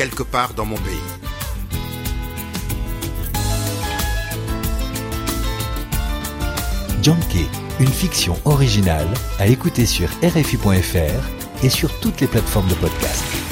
quelque part dans mon pays. Junkie, une fiction originale à écouter sur RFI.fr et sur toutes les plateformes de podcast.